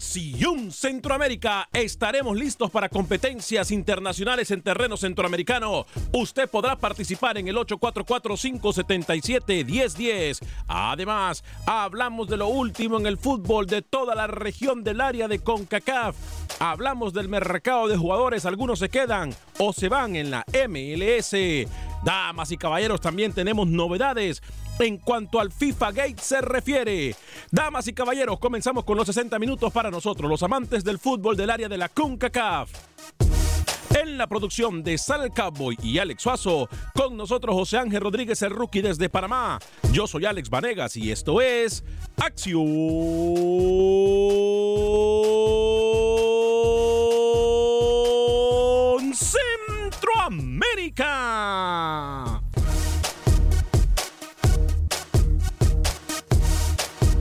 Acción Centroamérica estaremos listos para competencias internacionales en terreno centroamericano. Usted podrá participar en el 844-577-1010. Además, hablamos de lo último en el fútbol de toda la región del área de CONCACAF. Hablamos del mercado de jugadores, algunos se quedan o se van en la MLS. Damas y caballeros, también tenemos novedades en cuanto al FIFA Gate se refiere. Damas y caballeros, comenzamos con los 60 minutos para nosotros, los amantes del fútbol del área de la CONCACAF. En la producción de Sal Cowboy y Alex Suazo, con nosotros José Ángel Rodríguez, el rookie desde Panamá. Yo soy Alex Vanegas y esto es Acción Centroamérica.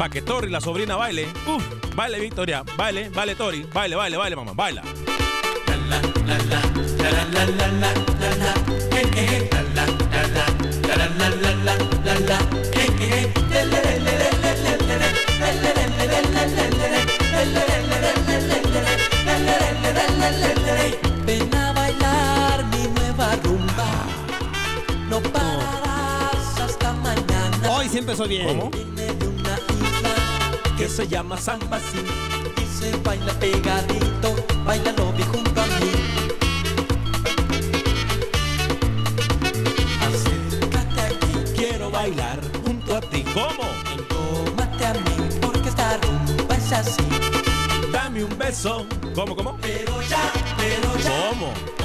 Pa' que Tori, la sobrina, baile. Uf, baile, Victoria. Baile, baile, Tori. Baile, baile, baile, mamá. Baila. Ven a bailar mi nueva rumba. No pararás hasta mañana. Hoy sí empezó bien. ¿Cómo? Se llama San Basil. Y se baila pegadito, bailalo bien junto a mí. Acércate aquí, Quiero bailar junto a ti. ¿Cómo? tómate a mí, porque esta rumba es así. Dame un beso. ¿Cómo, cómo? Pero ya, pero ya. ¿Cómo?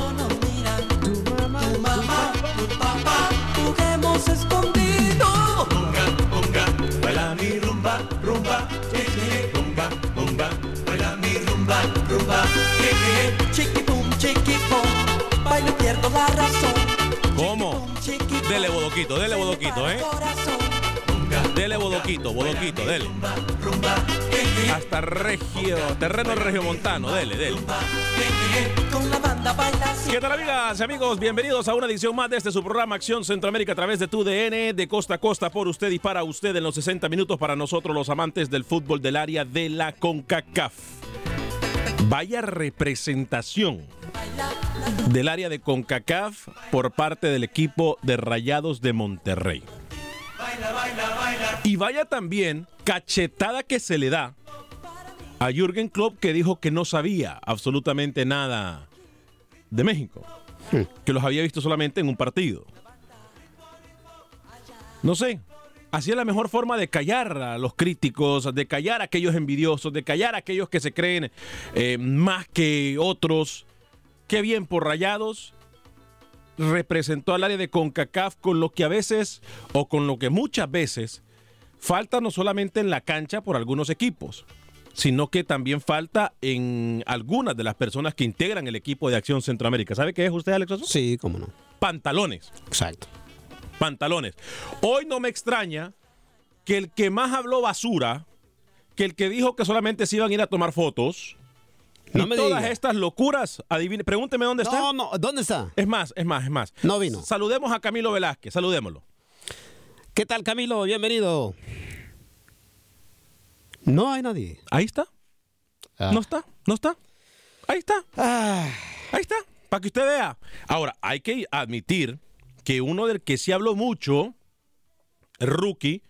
¿Cómo? Dele bodoquito, dele bodoquito, ¿eh? Dele bodoquito, bodoquito, dele. Hasta regio, terreno regiomontano, dele, dele. ¿Qué tal amigas y amigos? Bienvenidos a una edición más de este su programa Acción Centroamérica a través de tu DN, de costa a costa por usted y para usted en los 60 minutos para nosotros los amantes del fútbol del área de la CONCACAF. Vaya representación del área de CONCACAF por parte del equipo de Rayados de Monterrey. Y vaya también cachetada que se le da a Jürgen Klopp que dijo que no sabía absolutamente nada de México, que los había visto solamente en un partido. No sé, Así es la mejor forma de callar a los críticos, de callar a aquellos envidiosos, de callar a aquellos que se creen eh, más que otros. Qué bien por Rayados. Representó al área de CONCACAF con lo que a veces, o con lo que muchas veces, falta no solamente en la cancha por algunos equipos, sino que también falta en algunas de las personas que integran el equipo de Acción Centroamérica. ¿Sabe qué es usted, Alex? Oso? Sí, cómo no. Pantalones. Exacto. Pantalones. Hoy no me extraña que el que más habló basura, que el que dijo que solamente se iban a ir a tomar fotos, No y me todas diga. estas locuras, adivine, pregúnteme dónde está. No, no, ¿dónde está? Es más, es más, es más. No vino. Saludemos a Camilo Velázquez, saludémoslo. ¿Qué tal, Camilo? Bienvenido. No hay nadie. Ahí está. Ah. No está, no está. Ahí está. Ah, Ahí está, para que usted vea. Ahora, hay que admitir que uno del que sí habló mucho, rookie,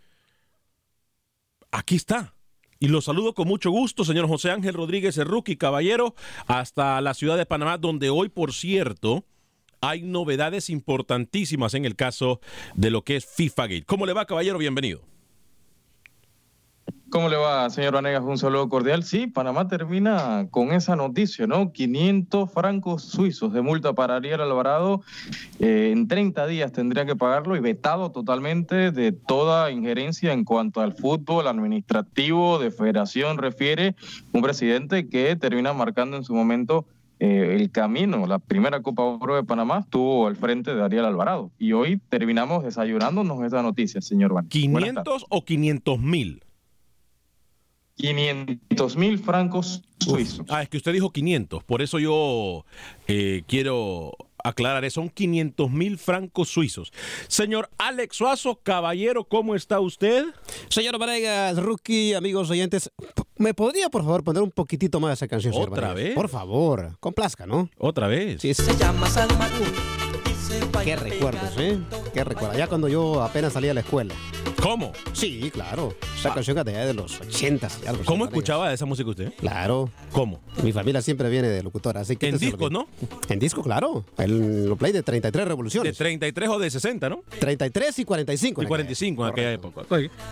aquí está. Y lo saludo con mucho gusto, señor José Ángel Rodríguez, el rookie caballero, hasta la ciudad de Panamá, donde hoy, por cierto, hay novedades importantísimas en el caso de lo que es FIFA Gate. ¿Cómo le va, caballero? Bienvenido. ¿Cómo le va, señor Vanegas? Un saludo cordial. Sí, Panamá termina con esa noticia, ¿no? 500 francos suizos de multa para Ariel Alvarado. Eh, en 30 días tendría que pagarlo y vetado totalmente de toda injerencia en cuanto al fútbol administrativo de federación refiere un presidente que termina marcando en su momento eh, el camino. La primera Copa Oro de Panamá estuvo al frente de Ariel Alvarado. Y hoy terminamos desayunándonos esa noticia, señor tardes. ¿500 o 500 mil? 500 mil francos suizos. Ah, es que usted dijo 500, por eso yo eh, quiero aclarar eso. Son 500 mil francos suizos. Señor Alex Suazo, caballero, ¿cómo está usted? señor Varegas, rookie, amigos oyentes, ¿me podría, por favor, poner un poquitito más de esa canción, ¿Otra vez? Por favor, complazca, ¿no? Otra vez. Sí. Se llama San Magún y se Qué recuerdos, ¿eh? Qué recuerdos. Ya cuando yo apenas salía de la escuela. ¿Cómo? Sí, claro. Esa canción que de los 80 y algo. Ah. ¿Cómo escuchaba esa música usted? Claro. ¿Cómo? Mi familia siempre viene de locutora, así que... En este que- ¿no? En disco, claro. El lo play de 33 De revoluciones. 33 o de 60, ¿no? 33 y 45. Y en aquella 45 en aquella época.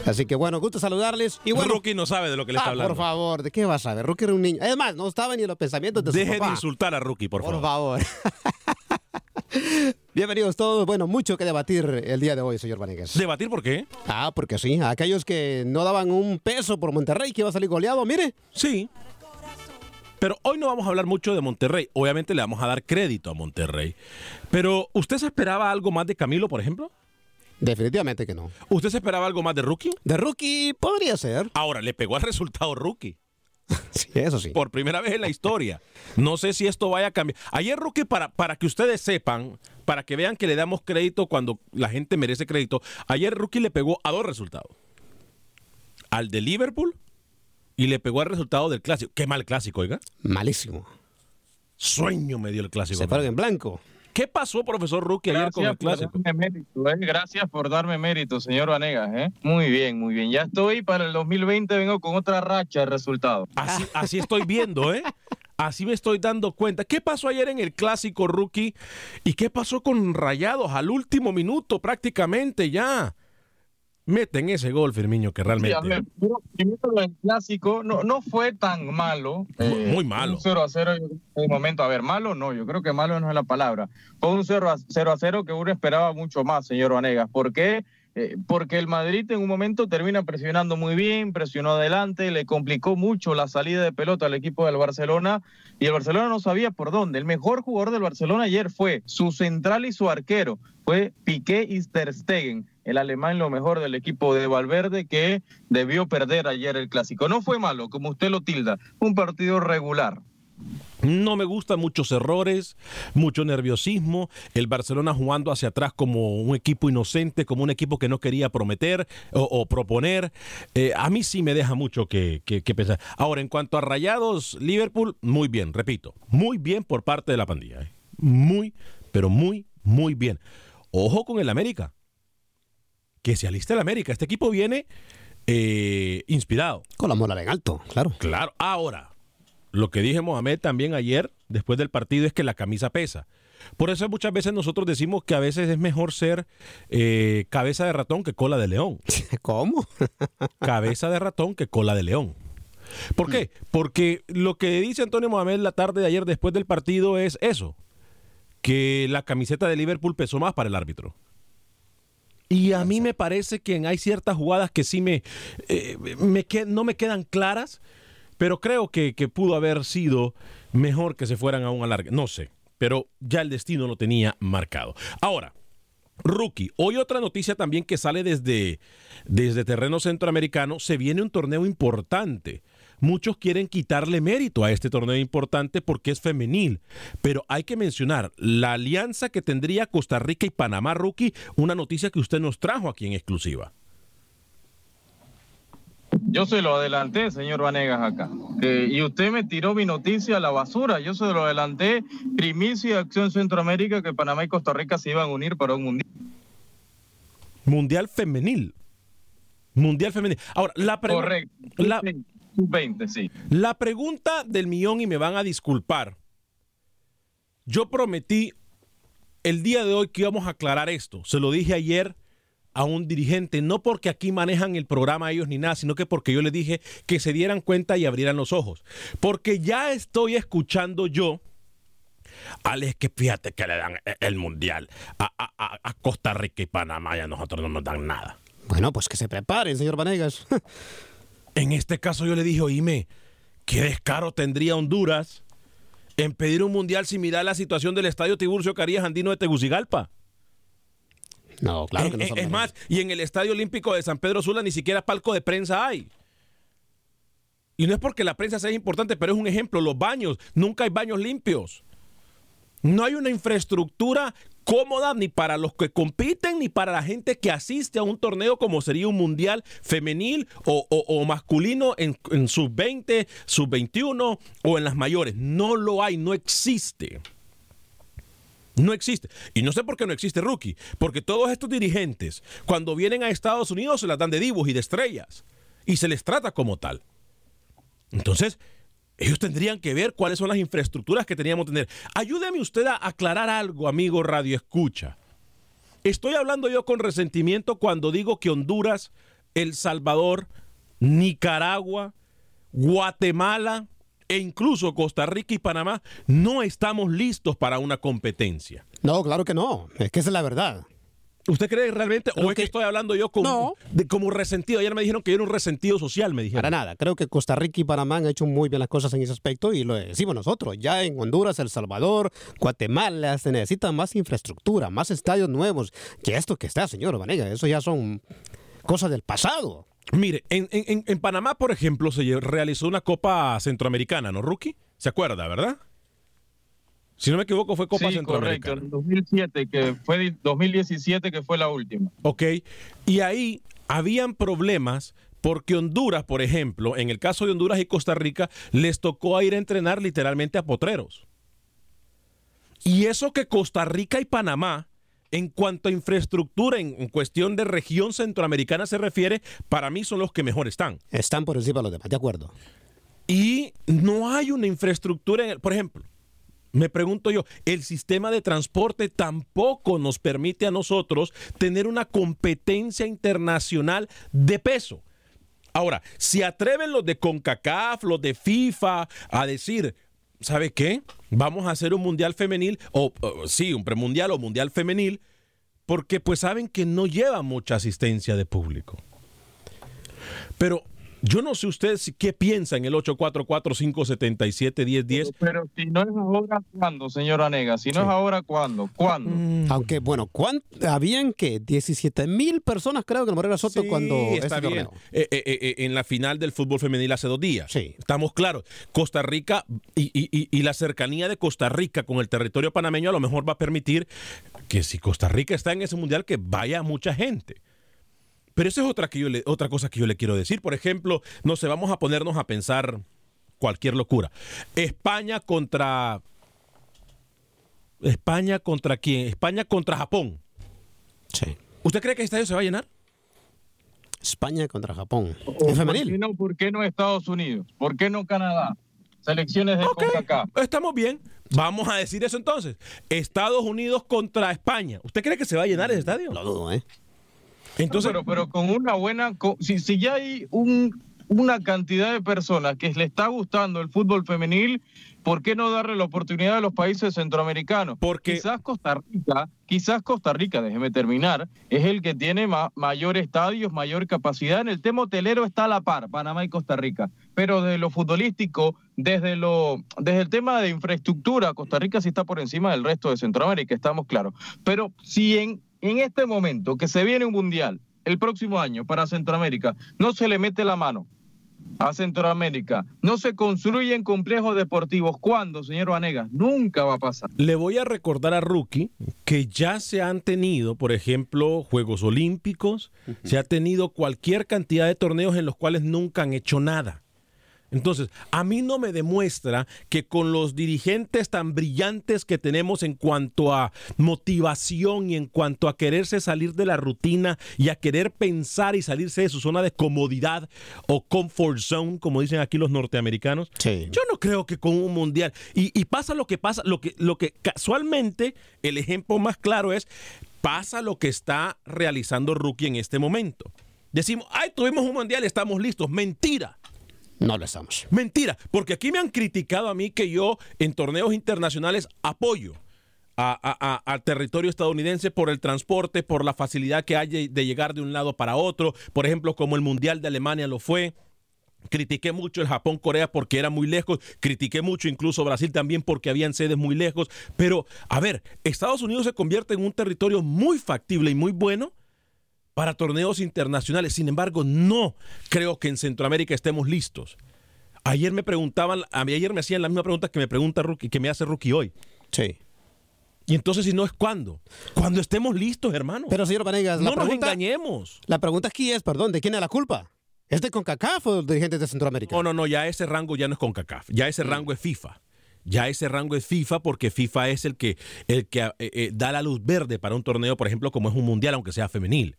Así que bueno, gusto saludarles. Y bueno, Rookie no sabe de lo que le está ah, hablando. por favor, ¿de qué vas a ver? Rookie era un niño. Además, no estaba ni en los pensamientos de su Deje de papá. insultar a Rookie, por, Por favor. Bienvenidos todos. Bueno, mucho que debatir el día de hoy, señor Vanegas. ¿Debatir por qué? Ah, porque sí, a aquellos que no daban un peso por Monterrey que iba a salir goleado, mire. Sí. Pero hoy no vamos a hablar mucho de Monterrey. Obviamente le vamos a dar crédito a Monterrey. Pero, ¿usted se esperaba algo más de Camilo, por ejemplo? Definitivamente que no. ¿Usted se esperaba algo más de Rookie? De rookie podría ser. Ahora, le pegó al resultado Rookie. Sí, eso sí. Por primera vez en la historia. No sé si esto vaya a cambiar. Ayer, Rookie, para, para que ustedes sepan, para que vean que le damos crédito cuando la gente merece crédito, ayer Rookie le pegó a dos resultados. Al de Liverpool y le pegó al resultado del clásico. Qué mal clásico, oiga. Malísimo. Sueño me dio el clásico. Se fueron en blanco. ¿Qué pasó, profesor Rookie, ayer con el clásico? mérito, eh. Gracias por darme mérito, señor Vanegas. ¿eh? Muy bien, muy bien. Ya estoy para el 2020, vengo con otra racha de resultados. Así, así estoy viendo, ¿eh? Así me estoy dando cuenta. ¿Qué pasó ayer en el clásico rookie? ¿Y qué pasó con Rayados al último minuto prácticamente ya? Meten ese gol, Firmiño, que Sí, realmente... a ver, primero el clásico no, no fue tan malo. eh, Muy malo. Un 0 a 0 en un momento. A ver, malo no, yo creo que malo no es la palabra. Fue un 0 a 0, a 0 que uno esperaba mucho más, señor Vanegas. ¿Por qué? Eh, porque el Madrid en un momento termina presionando muy bien, presionó adelante, le complicó mucho la salida de pelota al equipo del Barcelona y el Barcelona no sabía por dónde. El mejor jugador del Barcelona ayer fue su central y su arquero, fue Piqué y Ter Stegen, el alemán lo mejor del equipo de Valverde que debió perder ayer el clásico. No fue malo, como usted lo tilda, un partido regular. No me gustan muchos errores, mucho nerviosismo, el Barcelona jugando hacia atrás como un equipo inocente, como un equipo que no quería prometer o, proponer. Eh, a mí sí me deja mucho que, que- que pensar. Ahora, en cuanto a Rayados, Liverpool, muy bien, repito, muy bien por parte de la pandilla. eh. Muy, pero muy, muy bien. Ojo con el América. Que se aliste el América. Este equipo viene eh, inspirado. Con la mola en alto, claro. Claro. Ahora, lo que dije Mohamed también ayer, después del partido, es que la camisa pesa. Por eso muchas veces nosotros decimos que a veces es mejor ser eh, cabeza de ratón que cola de león. ¿Cómo? cabeza de ratón que cola de león. ¿Por qué? Porque lo que dice Antonio Mohamed la tarde de ayer después del partido es eso, que la camiseta de Liverpool pesó más para el árbitro. Y a mí me parece que hay ciertas jugadas que sí me, eh, me no me quedan claras, pero creo que, que, pudo haber sido mejor que se fueran a un alargue. No sé, pero ya el destino lo tenía marcado. Ahora, Rookie, hoy otra noticia también que sale desde, desde terreno centroamericano, se viene un torneo importante muchos quieren quitarle mérito a este torneo importante porque es femenil. Pero hay que mencionar la alianza que tendría Costa Rica y Panamá Rookie, una noticia que usted nos trajo aquí en exclusiva. Yo se lo adelanté, señor Vanegas, acá. y usted me tiró mi noticia a la basura. Yo se lo adelanté, primicia Acción Centroamérica, que Panamá y Costa Rica se iban a unir para un mundial. Mundial femenil. Mundial femenil. Ahora, la pregunta. Correcto. La, 20 sí. La pregunta del millón, y me van a disculpar. Yo prometí el día de hoy que íbamos a aclarar esto. Se lo dije ayer a un dirigente, no porque aquí manejan el programa ellos ni nada, sino que porque yo les dije que se dieran cuenta y abrieran los ojos. Porque ya estoy escuchando yo, Alex, que fíjate que le dan el mundial a, a Costa Rica y Panamá y a nosotros no nos dan nada. Bueno, pues que se preparen, señor Vanegas. En este caso yo le dije, oíme, ¿qué descaro tendría Honduras en pedir un mundial similar a la situación del estadio Tiburcio Carías Andino de Tegucigalpa? No, claro que no. Es, más, y en el Estadio Olímpico de San Pedro Sula ni siquiera palco de prensa hay. Y no es porque la prensa sea importante, pero es un ejemplo. Los baños, nunca hay baños limpios. No hay una infraestructura cómoda ni para los que compiten ni para la gente que asiste a un torneo como sería un mundial femenil o, masculino en, en sub-20, sub-21 o en las mayores. No lo hay, no existe. No existe. Y no sé por qué no existe rookie. Porque todos estos dirigentes, cuando vienen a Estados Unidos, se las dan de divos y de estrellas. Y se les trata como tal. Entonces, ellos tendrían que ver cuáles son las infraestructuras que teníamos que tener. Ayúdeme usted a aclarar algo, amigo Radio Escucha. Estoy hablando yo con resentimiento cuando digo que Honduras, El Salvador, Nicaragua, Guatemala e incluso Costa Rica y Panamá no estamos listos para una competencia. No, claro que no. Es que esa es la verdad. ¿Usted cree realmente, o es que, estoy hablando yo como, de, como resentido? Ayer me dijeron que yo era un resentido social, me dijeron. Para nada, creo que Costa Rica y Panamá han hecho muy bien las cosas en ese aspecto y lo decimos nosotros. Ya en Honduras, El Salvador, Guatemala se necesitan más infraestructura, más estadios nuevos. Que esto que está, señor Vanega, eso ya son cosas del pasado. Mire, en, en, en Panamá, por ejemplo, se realizó una Copa Centroamericana, ¿no, Rookie? ¿Se acuerda, verdad? Si no me equivoco, fue Copa sí, Centroamericana. Correcto, en 2007, que fue 2017 que fue la última. Ok, y ahí habían problemas porque Honduras, por ejemplo, en el caso de Honduras y Costa Rica, les tocó ir a entrenar literalmente a potreros. Y eso que Costa Rica y Panamá, en cuanto a infraestructura, en, cuestión de región centroamericana se refiere, para mí son los que mejor están. Están por encima de los demás, de acuerdo. Y no hay una infraestructura, en el, por ejemplo, me pregunto yo, el sistema de transporte tampoco nos permite a nosotros tener una competencia internacional de peso. Ahora, si atreven los de CONCACAF, los de FIFA a decir, ¿sabe qué? Vamos a hacer un mundial femenil, o, sí, un premundial o mundial femenil, porque pues saben que no lleva mucha asistencia de público. Pero yo no sé usted qué piensa en el 844-577-1010. Pero, si no es ahora, ¿cuándo, señora Nega? Si no es ahora, ¿cuándo? ¿Cuándo? Mm. Aunque, bueno, habían que 17 mil personas, creo que en Morera Soto cuando está este bien. Eh, eh, eh, en la final del fútbol femenil hace dos días. Sí. Estamos claros. Costa Rica y, y la cercanía de Costa Rica con el territorio panameño a lo mejor va a permitir que si Costa Rica está en ese mundial, que vaya mucha gente. Pero eso es otra, que yo le, otra cosa que yo le quiero decir. Por ejemplo, no sé, vamos a ponernos a pensar cualquier locura. España contra... España contra quién? España contra Japón. Sí. ¿Usted cree que el estadio se va a llenar? España contra Japón. ¿En femenil? ¿Por qué, no, ¿Por qué no Estados Unidos? ¿Por qué no Canadá? selecciones de CONCACAF. Estamos bien. Vamos a decir eso entonces. Estados Unidos contra España. ¿Usted cree que se va a llenar ese estadio? Lo dudo, ¿eh? Entonces, pero, pero con una buena, si, si ya hay un, una cantidad de personas que le está gustando el fútbol femenil, ¿por qué no darle la oportunidad a los países centroamericanos? Porque quizás Costa Rica, quizás Costa Rica, déjeme terminar, es el que tiene ma- mayor estadios, mayor capacidad. En el tema hotelero está a la par, Panamá y Costa Rica. Pero de lo futbolístico, desde lo, desde el tema de infraestructura, Costa Rica sí está por encima del resto de Centroamérica, estamos claros. Pero si en, en este momento que se viene un mundial el próximo año para Centroamérica, no se le mete la mano a Centroamérica, no se construyen complejos deportivos. ¿Cuándo, señor Vanegas? Nunca va a pasar. le voy a recordar a Rookie que ya se han tenido, por ejemplo, Juegos Olímpicos, se ha tenido cualquier cantidad de torneos en los cuales nunca han hecho nada. Entonces, a mí no me demuestra que con los dirigentes tan brillantes que tenemos en cuanto a motivación y en cuanto a quererse salir de la rutina y a querer pensar y salirse de su zona de comodidad o comfort zone, como dicen aquí los norteamericanos, Sí. yo no creo que con un mundial. Y, y pasa lo que pasa, lo que, lo que casualmente, el ejemplo más claro es, pasa lo que está realizando Rookie en este momento. Decimos, ay, tuvimos un mundial, estamos listos. Mentira. No lo estamos. Mentira, porque aquí me han criticado a mí que yo en torneos internacionales apoyo a- a- al territorio estadounidense por el transporte, por la facilidad que hay de- de llegar de un lado para otro, por ejemplo, como el Mundial de Alemania lo fue. Critiqué mucho el Japón-Corea porque era muy lejos. Critiqué mucho incluso Brasil también porque habían sedes muy lejos. Pero, a ver, Estados Unidos se convierte en un territorio muy factible y muy bueno para torneos internacionales. Sin embargo, no creo que en Centroamérica estemos listos. Ayer me preguntaban, ayer me hacían la misma pregunta que me pregunta Rookie, que me hace Rookie hoy. Sí. Y entonces, si no es cuándo, cuando estemos listos, hermano. Pero, señor Vanegas, la no nos pregunta- engañemos. La pregunta aquí es, perdón, ¿de quién es la culpa? ¿Es de CONCACAF o de dirigentes de Centroamérica? No, no, no, ya ese rango ya no es con CACAF, ya ese rango es FIFA. Ya ese rango es FIFA porque FIFA es el que, el que eh, eh, da la luz verde para un torneo, por ejemplo, como es un mundial, aunque sea femenil.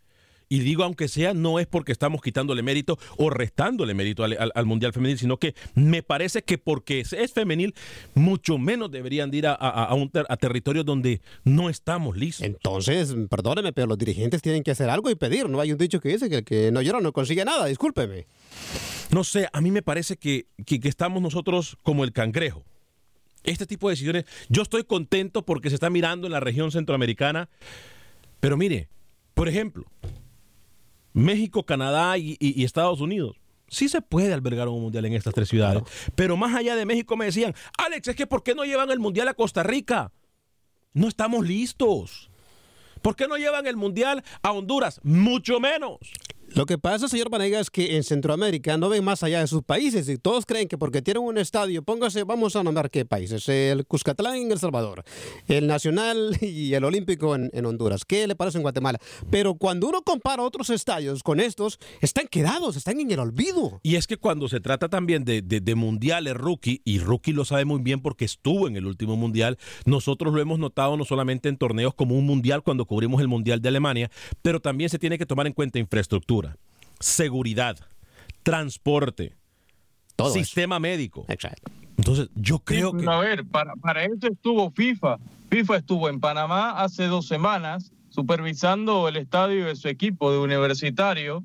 Y digo aunque sea, no es porque estamos quitándole mérito o restándole mérito al, al- al Mundial Femenil, sino que me parece que porque es, es femenil, mucho menos deberían de ir a, a- a un ter- a territorios donde no estamos listos. Entonces, perdóneme, pero los dirigentes tienen que hacer algo y pedir. No hay un dicho que dice que el que no llora no consigue nada, discúlpeme. No sé, a mí me parece que, que- que estamos nosotros como el cangrejo. Este tipo de decisiones, yo estoy contento porque se está mirando en la región centroamericana, pero mire, por ejemplo, México, Canadá y, y- y Estados Unidos. Sí se puede albergar un mundial en estas tres ciudades, pero más allá de México me decían, Alex, es que ¿por qué no llevan el mundial a Costa Rica? No estamos listos. ¿Por qué no llevan el mundial a Honduras? Mucho menos. Lo que pasa, señor Vanegas, es que en Centroamérica no ven más allá de sus países y todos creen que porque tienen un estadio, póngase, vamos a nombrar qué países, el Cuscatlán en El Salvador, el Nacional y el Olímpico en, en Honduras, ¿qué le parece en Guatemala? Pero cuando uno compara otros estadios con estos, están quedados, están en el olvido. Y es que cuando se trata también de, de- de mundiales rookie, y rookie lo sabe muy bien porque estuvo en el último mundial, nosotros lo hemos notado no solamente en torneos como un mundial cuando cubrimos el mundial de Alemania, pero también se tiene que tomar en cuenta infraestructura, seguridad, transporte, Todo eso. sistema médico. Exacto. Entonces, yo creo Sí, que... A ver, para, para eso estuvo FIFA. FIFA estuvo en Panamá hace dos semanas supervisando el estadio de su equipo de universitario,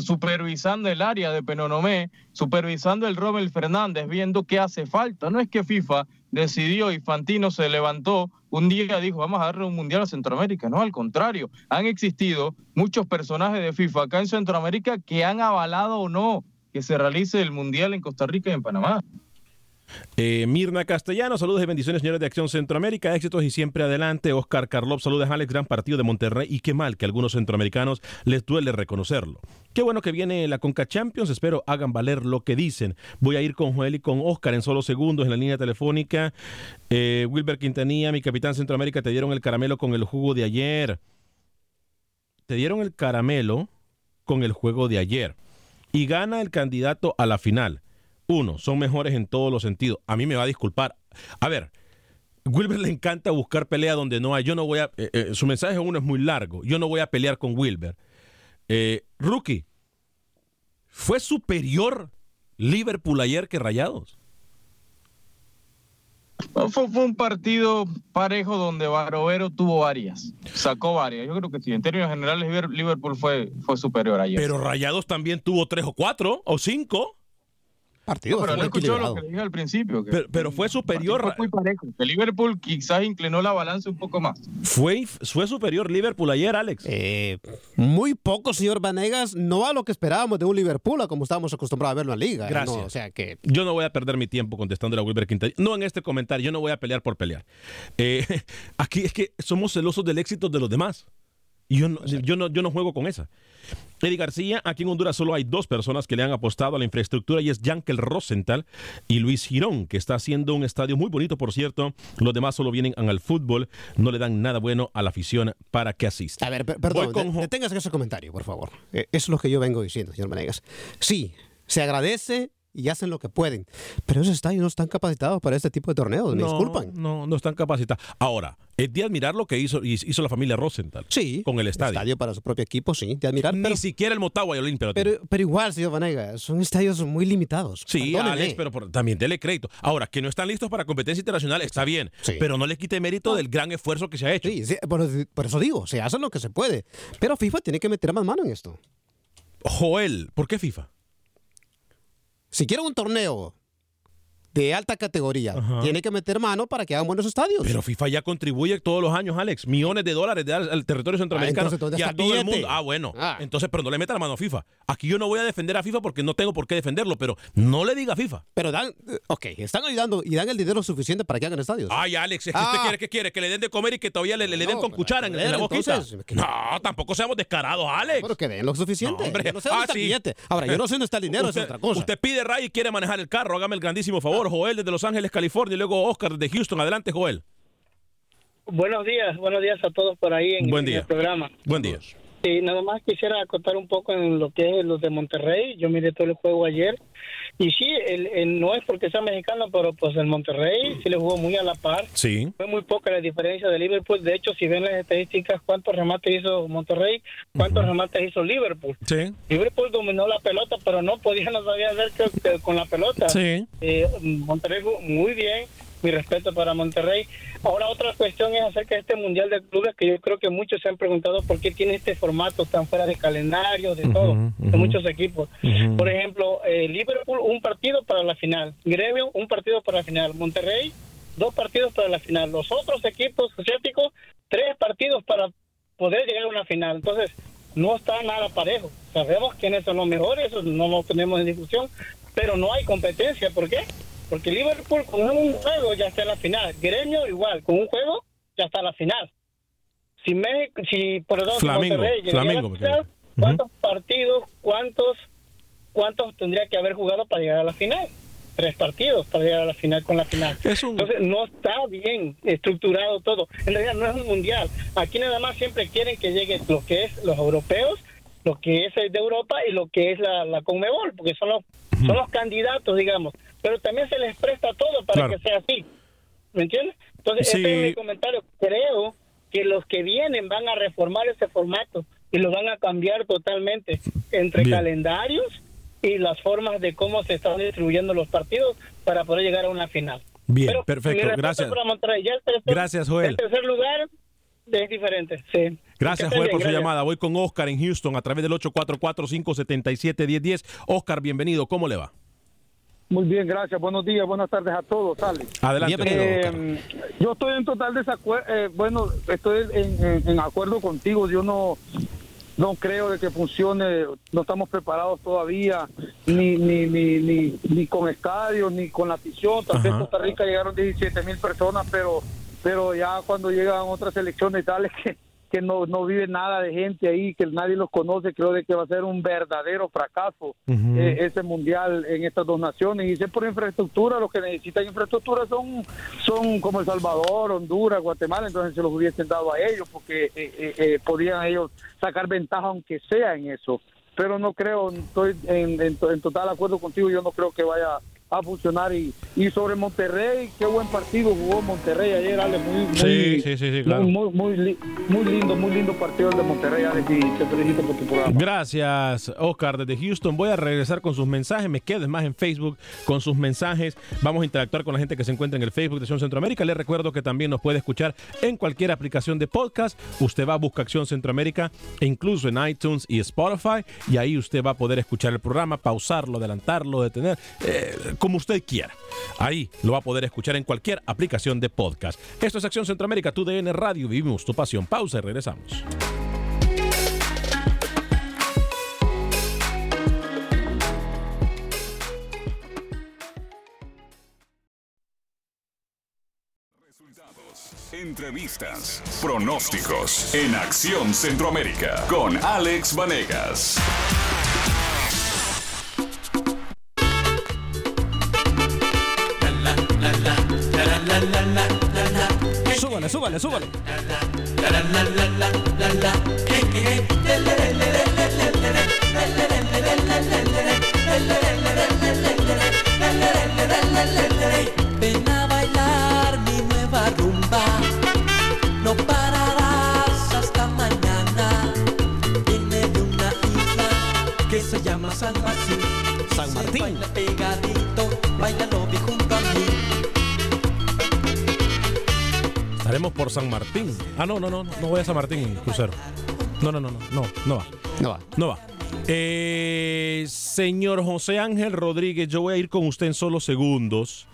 supervisando el área de Penonomé, supervisando el Rommel Fernández, viendo qué hace falta. No es que FIFA decidió y Fantino se levantó un día dijo, vamos a darle un mundial a Centroamérica. No, al contrario, han existido muchos personajes de FIFA acá en Centroamérica que han avalado o no que se realice el mundial en Costa Rica y en Panamá. Eh, Mirna Castellano, saludos y bendiciones, señores de Acción Centroamérica, éxitos y siempre adelante. Oscar Carlop, saludos, Alex, gran partido de Monterrey. Y qué mal que a algunos centroamericanos les duele reconocerlo. Qué bueno que viene la Conca Champions, espero hagan valer lo que dicen. Voy a ir con Joel y con Oscar en solo segundos en la línea telefónica. Eh, Wilber Quintanilla, mi capitán Centroamérica, te dieron el caramelo con el jugo de ayer. Te dieron el caramelo con el juego de ayer. Y gana el candidato a la final. Uno, son mejores en todos los sentidos. A mí me va a disculpar. A ver, Wilber le encanta buscar pelea donde no hay. Yo no voy a. eh, eh, su mensaje uno es muy largo. Yo no voy a pelear con Wilber. Eh, rookie, ¿fue superior Liverpool ayer que Rayados? Fue, fue, un partido parejo donde Barovero tuvo varias, sacó varias. Yo creo que sí, en términos generales Liverpool fue, fue superior ayer. Pero Rayados también tuvo tres o cuatro o cinco partido. pero no escuchó lo que dije al principio. pero, fue superior. Fue muy parejo. El Liverpool quizás inclinó la balanza un poco más. Fue, fue superior Liverpool ayer, Alex. Eh, muy poco, señor Vanegas. No a lo que esperábamos de un Liverpool, a como estábamos acostumbrados a verlo en la liga. Gracias. o sea que... Yo no voy a perder mi tiempo contestando a Wilber Quintana. No en este comentario. Yo no voy a pelear por pelear. Eh, aquí es que somos celosos del éxito de los demás. Y yo yo no, yo no juego con esa. Eddie García, aquí en Honduras solo hay dos personas que le han apostado a la infraestructura y es Yankel Rosenthal y Luis Girón, que está haciendo un estadio muy bonito, por cierto. Los demás solo vienen al fútbol, no le dan nada bueno a la afición para que asista. A ver, perdón, con... detengas ese comentario, por favor. Eh, es lo que yo vengo diciendo, señor Manegas. Sí, se agradece y hacen lo que pueden. Pero esos estadios no están capacitados para este tipo de torneos, me disculpan. No, no están capacitados. Ahora, es de admirar lo que hizo, hizo la familia Rosenthal. Sí. Con el estadio. estadio para su propio equipo, sí, de admirar. Ni siquiera el Motagua y el pero, pero, igual, señor Vanega, son estadios muy limitados. Sí, Alex, pero también dele crédito. Ahora, que no están listos para competencia internacional, está bien. Pero no le quite mérito del gran esfuerzo que se ha hecho. Sí, por, eso digo, se hace lo que se puede. Pero FIFA tiene que meter más mano en esto. Joel, ¿por qué FIFA? Si quieren un torneo de alta categoría. Tiene que meter mano para que hagan buenos estadios. Pero FIFA ya contribuye todos los años, Alex, millones de dólares al territorio centroamericano ah, y a todo el mundo. Ah, bueno. Ah. Entonces, pero no le meta la mano a FIFA. Aquí yo no voy a defender a FIFA porque no tengo por qué defenderlo, pero no le diga a FIFA. Pero dan, eh, ok, están ayudando y dan el dinero suficiente para que hagan estadios. Ay, Alex, es que usted ah. quiere que quiere que le den de comer y que todavía le, den con cuchara en, la boquita. no, tampoco seamos descarados, Alex. Pero que den lo suficiente. hombre. no sé dónde está Ahora, yo no sé dónde está el dinero, usted, es otra cosa. Usted pide ray y quiere manejar el carro, hágame el grandísimo favor, Joel, desde Los Ángeles California, y luego Oscar de Houston. Adelante, Joel. Buenos días, buenos días a todos por ahí en, el programa. Buen día. Sí, nada más quisiera contar un poco en lo que es los de Monterrey. Yo miré todo el juego ayer. Y sí, el, no es porque sea mexicano, pero pues el Monterrey sí le jugó muy a la par. Sí. Fue muy poca la diferencia de Liverpool. De hecho, si ven las estadísticas, cuántos remates hizo Monterrey, cuántos remates hizo Liverpool. Sí. Liverpool dominó la pelota, pero no podía, no sabía hacer que, con la pelota. Sí. Eh, Monterrey jugó muy bien mi respeto para Monterrey. Ahora otra cuestión es acerca de este Mundial de Clubes, que yo creo que muchos se han preguntado por qué tiene este formato tan fuera de calendario, de todo, de muchos equipos. Por ejemplo, eh, Liverpool, un partido para la final. Gremio, un partido para la final. Monterrey, dos partidos para la final. Los otros equipos asiáticos, tres partidos para poder llegar a una final. Entonces, no está nada parejo. Sabemos quiénes son los mejores, eso no lo tenemos en discusión, pero no hay competencia. ¿Por qué? Porque Liverpool con un juego ya está en la final. Gremio igual, con un juego ya está en la final. Si México, si perdón, Flamengo, Flamengo, ¿cuántos partidos, cuántos, cuántos tendría que haber jugado para llegar a la final? Tres partidos para llegar a la final con la final. Entonces no está bien estructurado todo. En realidad no es un mundial. Aquí nada más siempre quieren que llegue lo que es los europeos, lo que es de Europa y lo que es la, la Conmebol, porque son los, son los candidatos, digamos pero también se les presta todo para que sea así. ¿Me entiendes? Entonces, ese es mi comentario. Creo que los que vienen van a reformar ese formato y lo van a cambiar totalmente entre calendarios y las formas de cómo se están distribuyendo los partidos para poder llegar a una final. Bien, perfecto, gracias. gracias, Joel. En tercer lugar, es diferente, sí. Gracias, Joel, por su llamada. Voy con Oscar en Houston a través del 844-577-1010. Oscar, bienvenido. ¿Cómo le va? Muy bien, gracias. Buenos días, buenas tardes a todos, Alex. Adelante. Eh, yo estoy en total desacuerdo, eh, bueno, estoy en, acuerdo contigo. Yo no no creo de que funcione, no estamos preparados todavía, ni ni, ni, ni, ni con estadios, ni con la afición. Tal vez Costa Rica llegaron 17 mil personas, pero pero ya cuando llegan otras elecciones tales que que no, no vive nada de gente ahí, que nadie los conoce, creo de que va a ser un verdadero fracaso eh, ese mundial en estas dos naciones. Y sé por infraestructura, los que necesitan infraestructura son, son como El Salvador, Honduras, Guatemala, entonces se los hubiesen dado a ellos porque eh, eh, podían ellos sacar ventaja aunque sea en eso. Pero no creo, estoy en, en, total acuerdo contigo, yo no creo que vaya a funcionar. Y, y sobre Monterrey, qué buen partido jugó Monterrey ayer, Ale. Muy, muy, Sí, sí, sí, sí, claro. muy, muy, muy lindo, muy lindo partido el de Monterrey, Ale. Y te felicito por tu programa. Gracias, Oscar, desde Houston. Voy a regresar con sus mensajes. Me quedes más en Facebook con sus mensajes. Vamos a interactuar con la gente que se encuentra en el Facebook de Acción Centroamérica. Les recuerdo que también nos puede escuchar en cualquier aplicación de podcast. Usted va a buscar Acción Centroamérica e incluso en iTunes y Spotify. Y ahí usted va a poder escuchar el programa, pausarlo, adelantarlo, detener, eh, como usted quiera. Ahí lo va a poder escuchar en cualquier aplicación de podcast. Esto es Acción Centroamérica, tu DN Radio. Vivimos tu pasión. Pausa y regresamos. Entrevistas, pronósticos en Acción Centroamérica con Alex Vanegas. Súbale, súbale, súbale. Ven Por San Martín. Ah, no, no, no, no, no voy a San Martín, crucero. No, no, no, no, no, no va. No va. No va. Eh, señor José Ángel Rodríguez, yo voy a ir con usted en solo segundos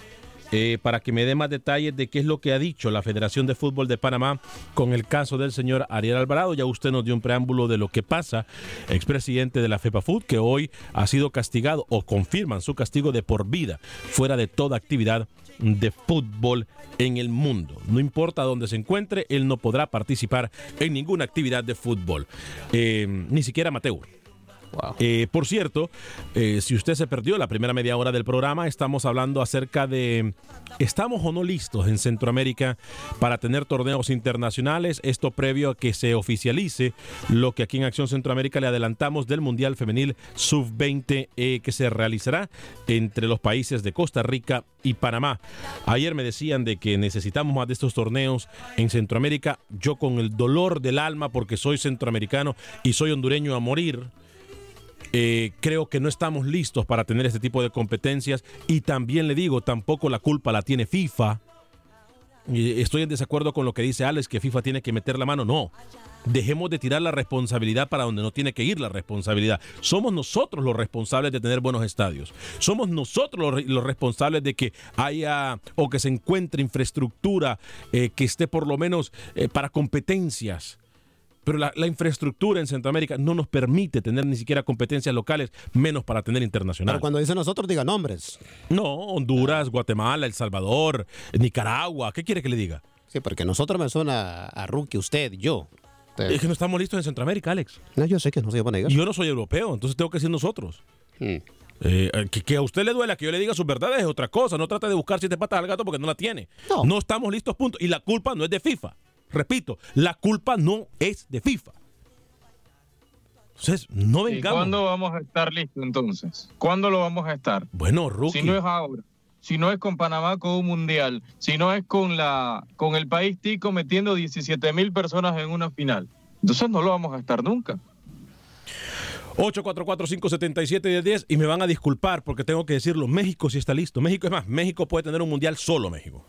eh, para que me dé más detalles de qué es lo que ha dicho la Federación de Fútbol de Panamá con el caso del señor Ariel Alvarado. Ya usted nos dio un preámbulo de lo que pasa, expresidente de la FEPAFUT, que hoy ha sido castigado o confirman su castigo de por vida, fuera de toda actividad de fútbol en el mundo. No importa dónde se encuentre, él no podrá participar en ninguna actividad de fútbol, eh, ni siquiera Eh, por cierto, eh, si usted se perdió la primera media hora del programa, estamos hablando acerca de estamos o no listos en Centroamérica para tener torneos internacionales. Esto previo a que se oficialice lo que aquí en Acción Centroamérica le adelantamos del Mundial Femenil Sub-20 eh, que se realizará entre los países de Costa Rica y Panamá. Ayer me decían de que necesitamos más de estos torneos en Centroamérica. Yo con el dolor del alma porque soy centroamericano y soy hondureño a morir. Eh, creo que no estamos listos para tener este tipo de competencias y también le digo, tampoco la culpa la tiene FIFA. Estoy en desacuerdo con lo que dice Alex, que FIFA tiene que meter la mano. No, dejemos de tirar la responsabilidad para donde no tiene que ir la responsabilidad. Somos nosotros los responsables de tener buenos estadios. Somos nosotros los, los responsables de que haya o que se encuentre infraestructura eh, que esté por lo menos eh, para competencias. Pero la, la infraestructura en Centroamérica no nos permite tener ni siquiera competencias locales, menos para tener internacionales. Pero cuando dice nosotros, diga nombres. No, Honduras, Guatemala, El Salvador, Nicaragua. ¿Qué quiere que le diga? Sí, porque nosotros me suena a Rookie, usted, yo. Es que no estamos listos en Centroamérica, Alex. No, yo sé que no se van a negar. Y yo no soy europeo, entonces tengo que decir nosotros. Eh, que, que a usted le duela que yo le diga sus verdades es otra cosa. No trate de buscar siete patas al gato porque no la tiene. No. estamos listos, punto. Y la culpa no es de FIFA. Repito, la culpa no es de FIFA. Entonces, no ¿Y vengamos. cuándo vamos a estar listos entonces? ¿Cuándo lo vamos a estar? Bueno, Rookie. Si no es ahora, si no es con Panamá con un mundial, si no es con la con el país tico metiendo 17 mil personas en una final, entonces no lo vamos a estar nunca. 844-577-1010 y me van a disculpar porque tengo que decirlo, México sí está listo. México es más, México puede tener un mundial solo México.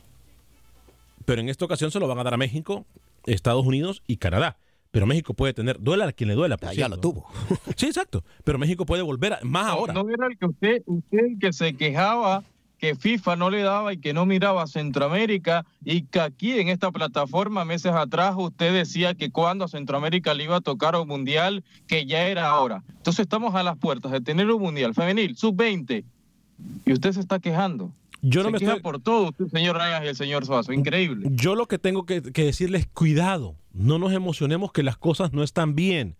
Pero en esta ocasión se lo van a dar a México, Estados Unidos y Canadá. Pero México puede tener, duela a quien le duela. por Ya cierto. lo tuvo. Sí, exacto. Pero México puede volver, a- más ahora. No era el que usted, usted el que se quejaba que FIFA no le daba y que no miraba a Centroamérica y que aquí en esta plataforma meses atrás usted decía que cuando a Centroamérica le iba a tocar un mundial, que ya era ahora. Entonces estamos a las puertas de tener un mundial femenil, sub-20, y usted se está quejando. Yo no se me queja estoy- por todo usted, señor Rayas y el señor Suazo, increíble. Yo lo que tengo que, que decirles, cuidado, no nos emocionemos que las cosas no están bien.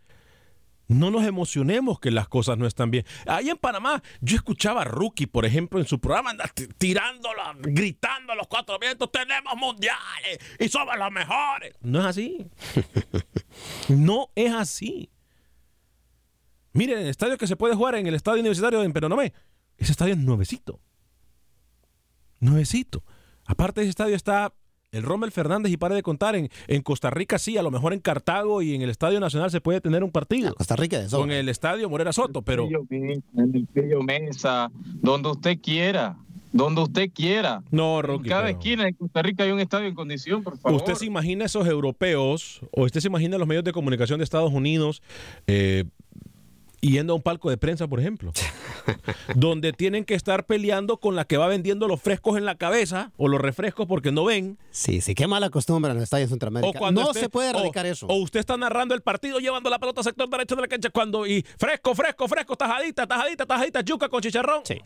No nos emocionemos que las cosas no están bien. Ahí en Panamá, yo escuchaba a Rookie, por ejemplo, en su programa, andar tirándola, gritando a los cuatro vientos, tenemos mundiales y somos los mejores. No es así. no es así. Miren, el estadio que se puede jugar en el estadio universitario en Penonomé, ese estadio es nuevecito. Nuevecito. Aparte ese estadio está el Rommel Fernández y pare de contar. En, en Costa Rica sí, a lo mejor en Cartago y en el Estadio Nacional se puede tener un partido. Costa Rica de Con el Estadio Morera Soto, pero... En el Pillo Mesa, donde usted quiera. Donde usted quiera. No, En Rocky. cada pero- esquina de Costa Rica hay un estadio en condición, por favor. ¿Usted se imagina esos europeos o usted se imagina los medios de comunicación de Estados Unidos eh, yendo a un palco de prensa, por ejemplo? donde tienen que estar peleando con la que va vendiendo los frescos en la cabeza o los refrescos porque no ven. Sí, sí, qué mala costumbre en los estadios de Centroamérica. O no se puede o- erradicar eso. O usted está narrando el partido llevando la pelota al sector derecho de la cancha cuando y fresco, fresco, fresco, tajadita, tajadita, tajadita, yuca con chicharrón. Sí,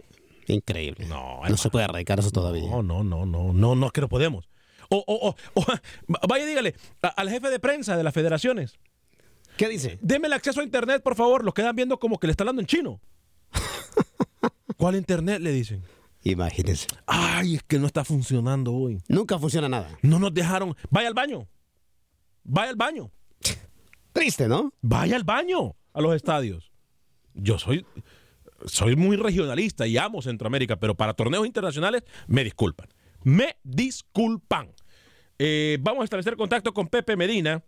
increíble. No, No se puede erradicar eso todavía. No, no, no, no, no, no, que no podemos. O, o, o, o, vaya, dígale a- al jefe de prensa de las federaciones. ¿Qué dice? Deme el acceso a internet, por favor. Los quedan viendo como que le está hablando en chino. ¿Cuál internet? Le dicen. Imagínense. Ay, es que no está funcionando hoy. Nunca funciona nada. No nos dejaron. Vaya al baño. Vaya al baño. Triste, ¿no? Vaya al baño a los estadios. Yo soy, soy muy regionalista y amo Centroamérica, pero para torneos internacionales me disculpan. Me disculpan. Eh, vamos a establecer contacto con Pepe Medina.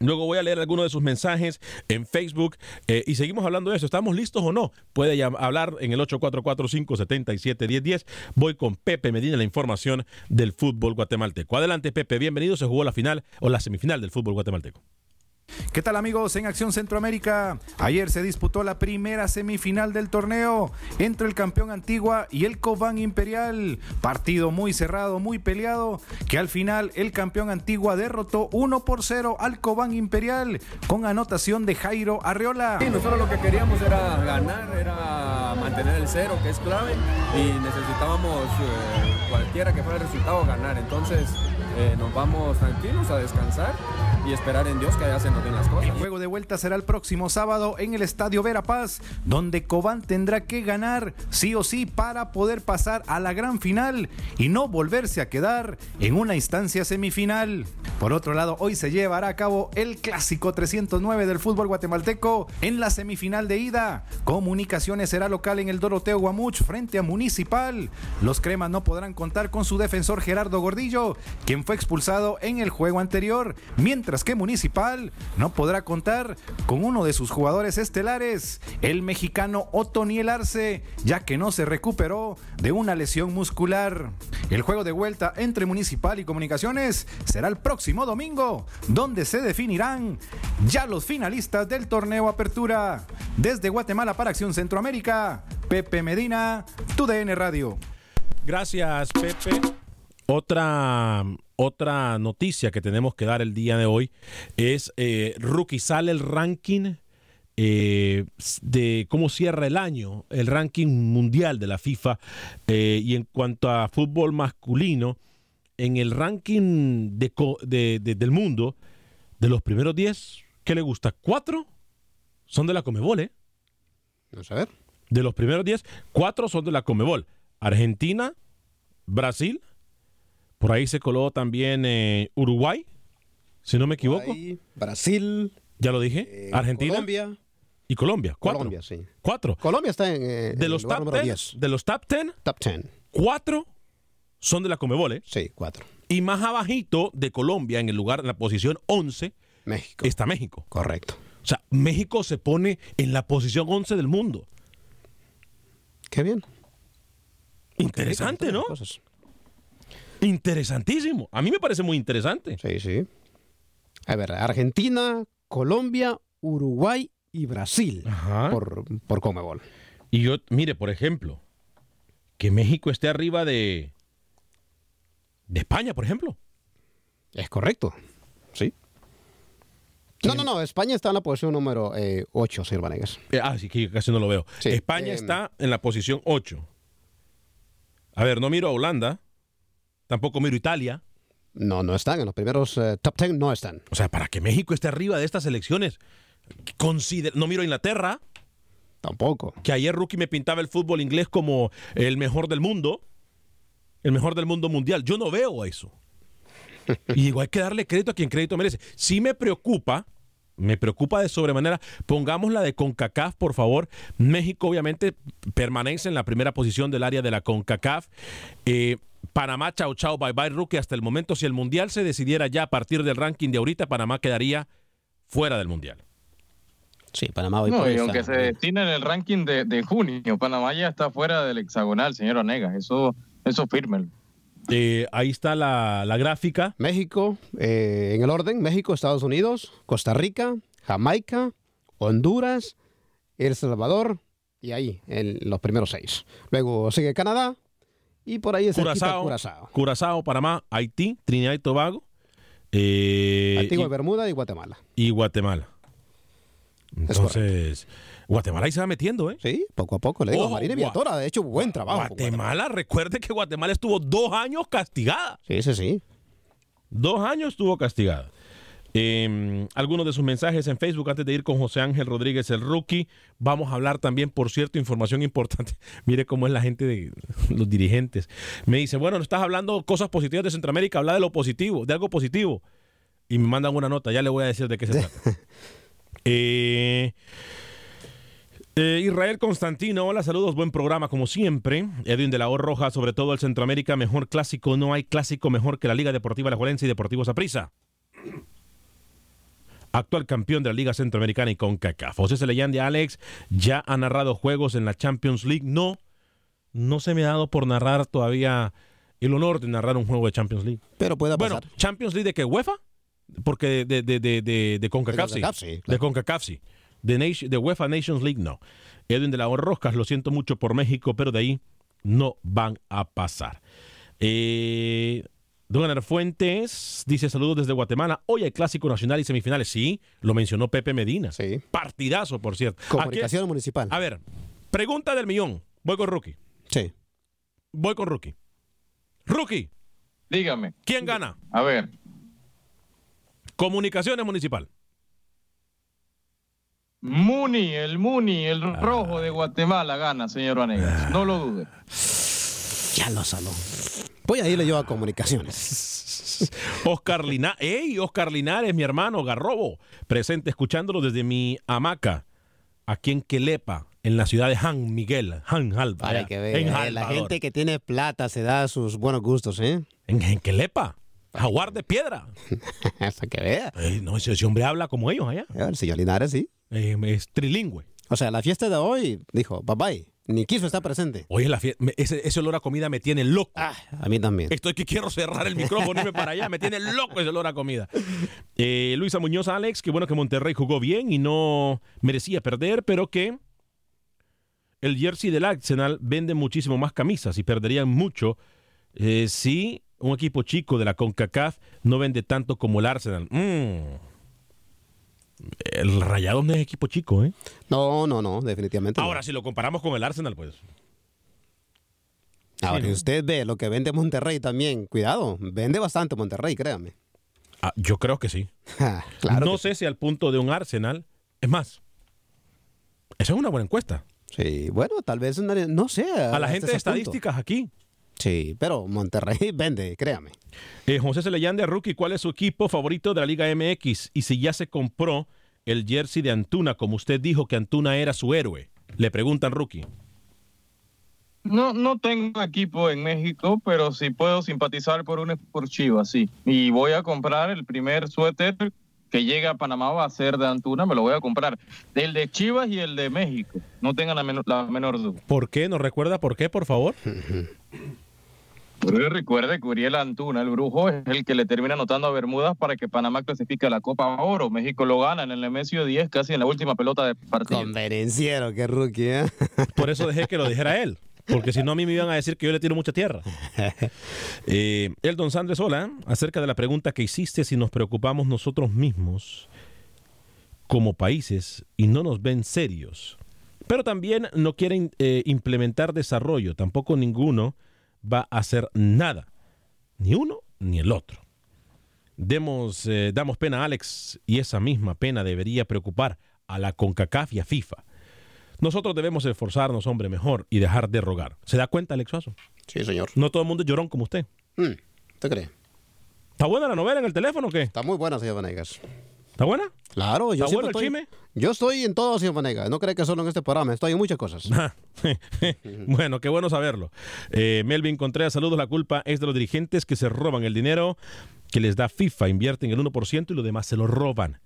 Luego voy a leer algunos de sus mensajes en Facebook eh, y seguimos hablando de eso. ¿Estamos listos o no? Puede hablar en el 844-577-1010. Voy con Pepe Medina, la información del fútbol guatemalteco. Adelante, Pepe. Bienvenido. Se jugó la final o la semifinal del fútbol guatemalteco. ¿Qué tal amigos en Acción Centroamérica? Ayer se disputó la primera semifinal del torneo entre el campeón Antigua y el Cobán Imperial. Partido muy cerrado, muy peleado, que al final el campeón Antigua derrotó 1 por 0 al Cobán Imperial con anotación de Jairo Arreola. Sí, nosotros lo que queríamos era ganar, era mantener el cero, que es clave, y necesitábamos eh, cualquiera que fuera el resultado ganar. Entonces eh, nos vamos tranquilos a descansar y esperar en Dios que allá se nos las cosas. El juego de vuelta será el próximo sábado en el Estadio Verapaz, donde Cobán tendrá que ganar sí o sí para poder pasar a la gran final y no volverse a quedar en una instancia semifinal. Por otro lado, hoy se llevará a cabo el clásico 309 del fútbol guatemalteco en la semifinal de ida. Comunicaciones será local en el Doroteo Guamuch frente a Municipal. Los cremas no podrán contar con su defensor Gerardo Gordillo, quien fue expulsado en el juego anterior, mientras que Municipal no podrá contar con uno de sus jugadores estelares, el mexicano Otoniel Arce, ya que no se recuperó de una lesión muscular. El juego de vuelta entre Municipal y Comunicaciones será el próximo domingo, donde se definirán ya los finalistas del torneo Apertura. Desde Guatemala para Acción Centroamérica, Pepe Medina, TUDN Radio. Gracias, Pepe. Otra, otra noticia que tenemos que dar el día de hoy es eh, Rookie sale el ranking eh, de cómo cierra el año, el ranking mundial de la FIFA. eh, y en cuanto a fútbol masculino, en el ranking de de- del mundo, de los primeros 10, ¿qué le gusta? ¿Cuatro? Son de la Comebol, ¿eh? Vamos a ver. De los primeros 10, cuatro son de la Comebol. Argentina, Brasil, por ahí se coló también eh, Uruguay, si no me equivoco. Uruguay, Brasil, Ya lo dije. eh, Argentina Colombia. y Colombia. Cuatro. Colombia, sí. Cuatro. Colombia está en, eh, De los, lugar top número 10, 10. de los top 10, Top 10. cuatro son de la Comebol, ¿eh? Sí, cuatro. Y más abajito de Colombia, en el lugar, en la posición 11, México. está México. Correcto. O sea, México se pone en la posición 11 del mundo. Qué bien. Interesante, ¿no? Cosas. Interesantísimo. A mí me parece muy interesante. Sí, sí. A ver, Argentina, Colombia, Uruguay y Brasil Ajá. por, por Comebol. Y yo, mire, por ejemplo, que México esté arriba de, de España, por ejemplo. Es correcto. Sí. No, no, no. España está en la posición número 8, señor Vanegas. Eh, ah, sí, que casi no lo veo. Sí, España em, está en la posición 8. A ver, no miro a Holanda, tampoco miro Italia. No, no están. En los primeros eh, top 10 no están. O sea, para que México esté arriba de estas elecciones, consider- no miro a Inglaterra, Tampoco. que ayer Rookie me pintaba el fútbol inglés como el mejor del mundo, el mejor del mundo mundial. Yo no veo eso. Y digo, hay que darle crédito a quien crédito merece. Sí me preocupa, me preocupa de sobremanera. Pongamos la de CONCACAF, por favor. México, obviamente, permanece en la primera posición del área de la CONCACAF. Eh, Panamá, chao, chao, bye bye, rookie. Hasta el momento, si el mundial se decidiera ya a partir del ranking de ahorita, Panamá quedaría fuera del mundial. Sí, Panamá hoy No, y aunque se destine en el ranking de, de junio, Panamá ya está fuera del hexagonal, señor Onegas. Eso, eso fírmelo. Eh, ahí está la, la gráfica. México, eh, en el orden, México, Estados Unidos, Costa Rica, Jamaica, Honduras, El Salvador y ahí, en los primeros seis. Luego sigue Canadá y por ahí es Curazao, Curazao. Curazao, Panamá, Haití, Trinidad y Tobago. eh, Antigua y- Bermuda y Guatemala. y Guatemala. Entonces, Guatemala ahí se va metiendo, ¿eh? Sí, poco a poco. Le digo, Ojo, Marina Viatora, de hecho, buen trabajo. Guatemala, recuerde que Guatemala estuvo dos años castigada. Sí, sí, sí. Dos años estuvo castigada. Eh, algunos de sus mensajes en Facebook antes de ir con José Ángel Rodríguez, el rookie. Vamos a hablar también, por cierto, información importante. Mire cómo es la gente de los dirigentes. Me dice, bueno, no estás hablando cosas positivas de Centroamérica, habla de lo positivo, de algo positivo. Y me mandan una nota, ya le voy a decir de qué se trata. Eh, eh, Israel Constantino, hola, saludos, buen programa como siempre. Edwin de la O Roja, sobre todo el Centroamérica, mejor clásico, no hay clásico mejor que la Liga Deportiva La Juelense y Deportivo Saprissa. Actual campeón de la Liga Centroamericana y con CACAF. José Celeyandi Alex ya ha narrado juegos en la Champions League. No, no se me ha dado por narrar todavía el honor de narrar un juego de Champions League. Pero puede Bueno, pasar. ¿Champions League de qué? ¿UEFA? Porque de, de, de, de, de CONCACAF, sí. De. CONCACAF, sí. De, Nation- de UEFA Nations League, no. Edwin de la Roscas, lo siento mucho por México, pero de ahí no van a pasar. Eh, Don Fuentes dice saludos desde Guatemala. Hoy hay Clásico Nacional y semifinales. Sí, lo mencionó Pepe Medina. Sí. Partidazo, por cierto. Comunicación Aquí- municipal. A ver, pregunta del millón. Voy con Rookie. Sí. Voy con Rookie. Rookie, Dígame. ¿quién gana? A ver, Comunicaciones Municipal. Muni, el Muni, el Ah. rojo de Guatemala gana, señor Vanegas. No lo dude. Ya lo saló. Voy a irle yo a comunicaciones. Oscar Linares, ¡Ey! Oscar Linares, mi hermano Garrobo, presente escuchándolo desde mi hamaca, aquí en Quelepa, en la ciudad de San Miguel, San Alba. Para que en vea, eh, la gente que tiene plata se da sus buenos gustos, ¿eh? En, en Quelepa, jaguar de piedra. Para que vea. No, ese, ese hombre habla como ellos allá. El señor Linares, sí. Eh, es trilingüe. O sea, la fiesta de hoy, dijo, bye bye. Ni quiso estar presente. Oye, la fie- me- ese, ese olor a comida me tiene loco. Ah, a mí también. Estoy que quiero cerrar el micrófono y irme para allá. Me tiene loco ese olor a comida. Eh, Luisa Muñoz Alex, que bueno que Monterrey jugó bien y no merecía perder, pero que el jersey del Arsenal vende muchísimo más camisas y perderían mucho eh, si un equipo chico de la CONCACAF no vende tanto como el Arsenal. Mm. El Rayado no es equipo chico, ¿eh? No, no, no, definitivamente. no. Ahora, si lo comparamos con el Arsenal, pues. Ahora, sí, si ¿no? usted ve lo que vende Monterrey también, cuidado, vende bastante Monterrey, créame. Ah, yo creo que sí. claro. no que sé si al punto de un Arsenal. Es más, esa es una buena encuesta. Sí, bueno, tal vez, no sé. A la gente de punto. estadísticas aquí. Sí, pero Monterrey vende, créame. Eh, José Celeyande, rookie, ¿cuál es su equipo favorito de la Liga MX? Y si ya se compró el jersey de Antuna, como usted dijo que Antuna era su héroe. Le preguntan, rookie. No, no tengo equipo en México, pero sí puedo simpatizar por un por Chivas, sí. Y voy a comprar el primer suéter que llega a Panamá, va a ser de Antuna, me lo voy a comprar. El de Chivas y el de México. No tengan la menor, la menor duda. ¿Por qué? ¿Nos recuerda por qué, por favor? Pero recuerde que Uriel Antuna, el brujo, es el que le termina anotando a Bermudas para que Panamá clasifique a la Copa Oro. México lo gana en el Nemesio 10, casi en la última pelota de partido. Convenenciero, qué rookie, ¿eh? Por eso dejé que lo dijera él. Porque si no, a mí me iban a decir que yo le tiro mucha tierra. Eh, el don Sandres, hola. Acerca de la pregunta que hiciste, si nos preocupamos nosotros mismos como países y no nos ven serios. Pero también no quieren eh, implementar desarrollo. Tampoco ninguno va a hacer nada. Ni uno ni el otro. Demos, eh, damos pena a Alex y esa misma pena debería preocupar a la CONCACAF y a FIFA. Nosotros debemos esforzarnos, hombre, mejor y dejar de rogar. ¿Se da cuenta, Alex Suazo? Sí, señor. No todo el mundo es llorón como usted. Mm, ¿Usted cree? ¿Está buena la novela en el teléfono o qué? Está muy buena, señor Vanegas. ¿Está buena? Claro, yo ¿Está bueno el estoy, chisme? yo estoy en todo, señor Vanega. No cree que solo en este programa, estoy en muchas cosas. bueno, qué bueno saberlo. Eh, Melvin Contreras, saludos. La culpa es de los dirigentes que se roban el dinero que les da FIFA, invierten el 1% y lo demás se lo roban.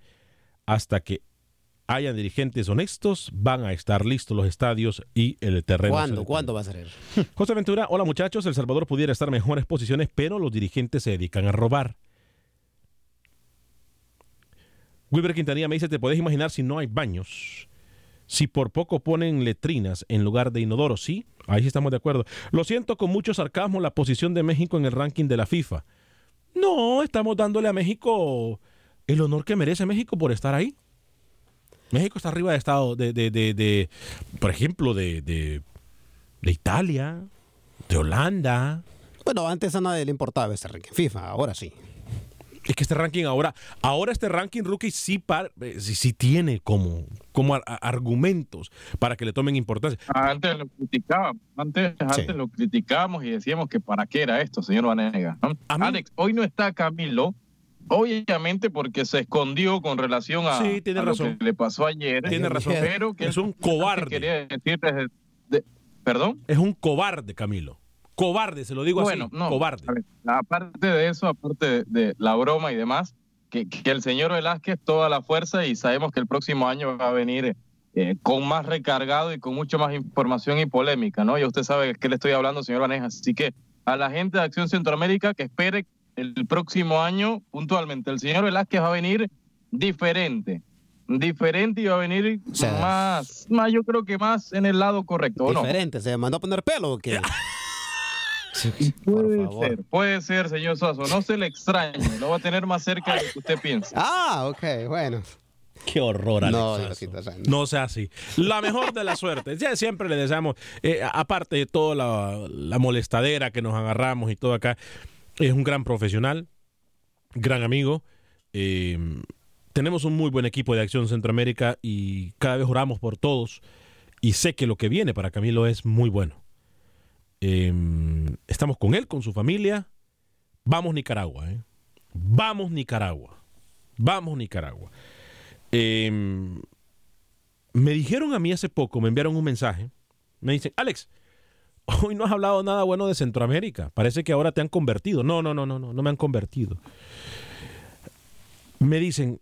Hasta que hayan dirigentes honestos, van a estar listos los estadios y el terreno. ¿Cuándo? ¿Cuándo va a ser? José Ventura, hola muchachos, El Salvador pudiera estar en mejores posiciones, pero los dirigentes se dedican a robar. Wilber Quintanilla me dice, ¿te podés imaginar si no hay baños? Si por poco ponen letrinas en lugar de inodoro, sí, ahí sí estamos de acuerdo. Lo siento con mucho sarcasmo la posición de México en el ranking de la FIFA. No, estamos dándole a México el honor que merece México por estar ahí. México está arriba de estado de, de, de, de por ejemplo, de, Italia, de Holanda. Bueno, antes a nadie le importaba este ranking FIFA, ahora sí. Es que este ranking ahora, ahora este ranking rookie sí, par- eh, sí, sí tiene como, como ar- argumentos para que le tomen importancia. Antes lo criticábamos, antes, antes lo criticábamos y decíamos que para qué era esto, señor Vanega. ¿no? Alex, hoy no está Camilo, obviamente porque se escondió con relación a, Sí, tiene a lo razón. que le pasó ayer. Tiene razón. Pero que Es un cobarde. Quería decir desde- de- ¿Perdón? Es un cobarde, Camilo. Cobarde, se lo digo bueno, así. no, cobarde. ver, aparte de eso, aparte de, de la broma y demás, que, que el señor Velázquez toda la fuerza y sabemos que el próximo año va a venir eh, con más recargado y con mucho más información y polémica, ¿no? Ya usted sabe de qué le estoy hablando, señor Vaneja. Así que a la gente de Acción Centroamérica que espere el próximo año puntualmente. El señor Velázquez va a venir diferente. Diferente y va a venir sea, más, más, yo creo que más en el lado correcto, ¿o no? Diferente, ¿se mandó a poner pelo o qué? Puede ser, puede ser, señor Suazo. No se le extrañe, lo va a tener más cerca de lo que usted piensa. Ah, ok, bueno. Qué horror, Alex No. Diosito. No sea así. La mejor de la suerte. Ya siempre le deseamos, eh, aparte de toda la, la molestadera que nos agarramos y todo acá, es un gran profesional, gran amigo. eh, tenemos un muy buen equipo de Acción Centroamérica y cada vez oramos por todos. Y sé que lo que viene para Camilo es muy bueno. Eh, estamos con él, con su familia. Vamos Nicaragua, ¿eh? Vamos Nicaragua. Vamos Nicaragua. Eh, me dijeron a mí hace poco, me enviaron un mensaje. Me dicen, Alex, hoy no has hablado nada bueno de Centroamérica. Parece que ahora te han convertido. No, no, no, no, no, no me han convertido. Me dicen,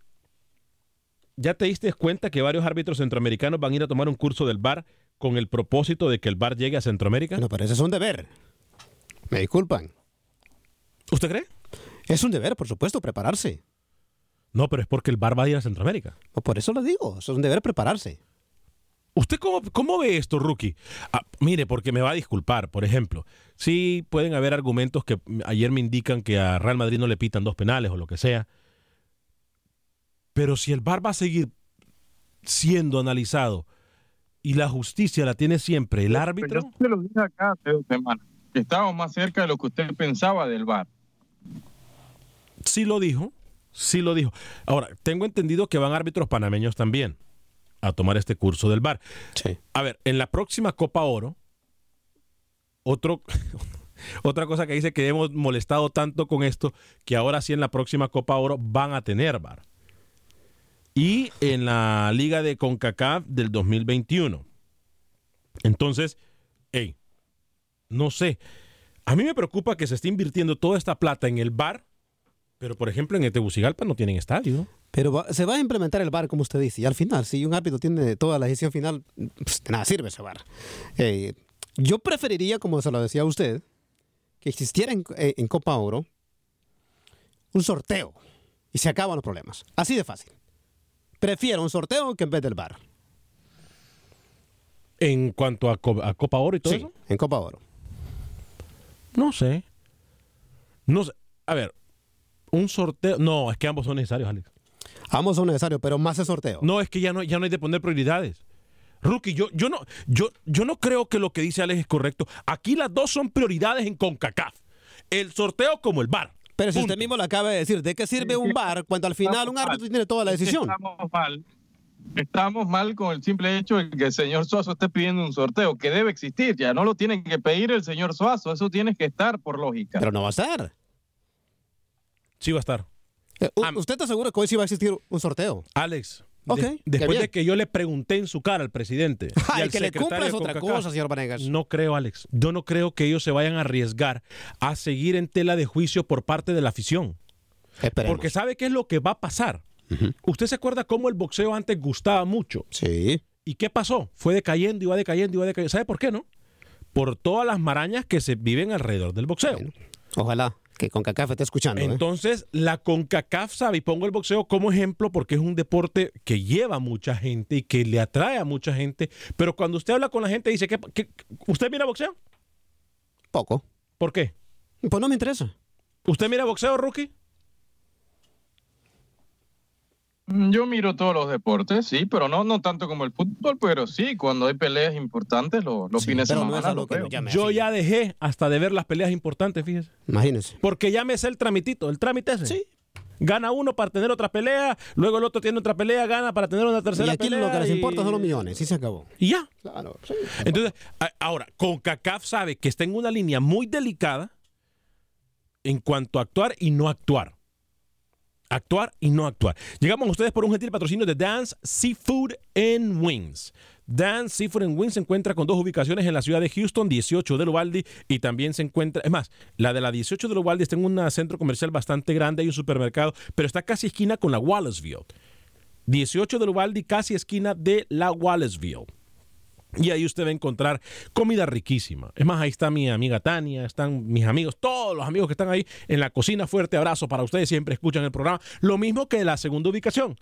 ¿ya te diste cuenta que varios árbitros centroamericanos van a ir a tomar un curso del VAR con el propósito de que el VAR llegue a Centroamérica? No, pero ese es un deber. Me disculpan. ¿Usted cree? Es un deber, por supuesto, prepararse. No, pero es porque el VAR va a ir a Centroamérica. No, por eso lo digo, eso es un deber prepararse. ¿Usted cómo, cómo ve esto, Rookie? Ah, mire, porque me va a disculpar, por ejemplo. Sí pueden haber argumentos que ayer me indican que a Real Madrid no le pitan dos penales o lo que sea. Pero si el VAR va a seguir siendo analizado y la justicia la tiene siempre el árbitro, Yo se lo dije acá hace dos semanas, que estábamos más cerca de lo que usted pensaba del VAR. sí lo dijo, sí lo dijo. Ahora, tengo entendido que van árbitros panameños también a tomar este curso del VAR. A ver, en la próxima Copa Oro, otro, otra cosa que dice que hemos molestado tanto con esto, que ahora sí en la próxima Copa Oro van a tener VAR. Y en la Liga de CONCACAF del 2021. Entonces, hey, no sé. A mí me preocupa que se esté invirtiendo toda esta plata en el VAR, pero por ejemplo en Tegucigalpa no tienen estadio. Pero va- se va a implementar el VAR, como usted dice, y al final, si un árbitro tiene toda la decisión final, pues, de nada sirve ese VAR. Eh, yo preferiría, como se lo decía usted, que existiera eh, en Copa Oro un sorteo y se acaban los problemas. Así de fácil. Prefiero un sorteo que en vez del VAR. En cuanto a, Co- a Copa Oro y todo Sí, eso. en Copa Oro. No sé. No sé. A ver, un sorteo. No, es que ambos son necesarios, Alex. Ambos son necesarios, pero más el sorteo. No, es que ya no, ya no hay de poner prioridades. Rookie, yo, yo, no, yo, yo no creo que lo que dice Alex es correcto. Aquí las dos son prioridades en CONCACAF. El sorteo como el VAR. Pero si Punto. usted mismo lo acaba de decir, ¿de qué sirve un VAR cuando al final un árbitro tiene toda la decisión? Estamos mal. Estamos mal con el simple hecho de que el señor Suazo esté pidiendo un sorteo, que debe existir, ya no lo tiene que pedir el señor Suazo, eso tiene que estar por lógica. Pero no va a estar. Sí va a estar. Eh, ¿Usted está seguro que hoy sí va a existir un sorteo? Alex, De- después de que yo le pregunté en su cara al presidente y al que le cumpla es otra cosa, señor Vanegas. No creo, Alex. Yo no creo que ellos se vayan a arriesgar a seguir en tela de juicio por parte de la afición. Esperemos. Porque sabe qué es lo que va a pasar. ¿Usted se acuerda cómo el boxeo antes gustaba mucho? Sí. ¿Y qué pasó? Fue decayendo, iba decayendo, iba decayendo. ¿Sabe por qué no? Por todas las marañas que se viven alrededor del boxeo. Ojalá que con CACAF esté escuchando. ¿eh? Entonces, la CONCACAF sabe, y pongo el boxeo como ejemplo porque es un deporte que lleva mucha gente y que le atrae a mucha gente. Pero cuando usted habla con la gente, dice, que ¿usted mira boxeo? Poco. ¿Por qué? Pues no me interesa. ¿Usted mira boxeo, Rookie? Mm, Yo miro todos los deportes, sí, pero no, no tanto como el fútbol, pero sí, cuando hay peleas importantes, los, los fines de no semana. veo. nos llame Yo ya dejé hasta de ver las peleas importantes, fíjese. Imagínese. Porque ya me sé el tramitito, el trámite ese. Sí. Gana uno para tener otra pelea, luego el otro tiene otra pelea, gana para tener una tercera Y aquí pelea. lo que les y- importa son los millones. Sí se acabó. Y ya. Claro. Entonces, a- ahora, CONCACAF sabe que está en una línea muy delicada en cuanto a actuar y no actuar. Actuar y no actuar. Llegamos a ustedes por un gentil patrocinio de Dance Seafood and Wings. Dance Seafood and Wings se encuentra con dos ubicaciones en la ciudad de Houston, 18 de Uvalde y también se encuentra, es más, la de la 18 de Uvalde está en un centro comercial bastante grande, hay un supermercado, pero está casi esquina con la Wallaceville. 18 de Uvalde, casi esquina de la Wallaceville. Y ahí usted va a encontrar comida riquísima. Es más, ahí está mi amiga Tania, están mis amigos, todos los amigos que están ahí en la cocina. Fuerte abrazo para ustedes, siempre escuchan el programa. Lo mismo que la segunda ubicación.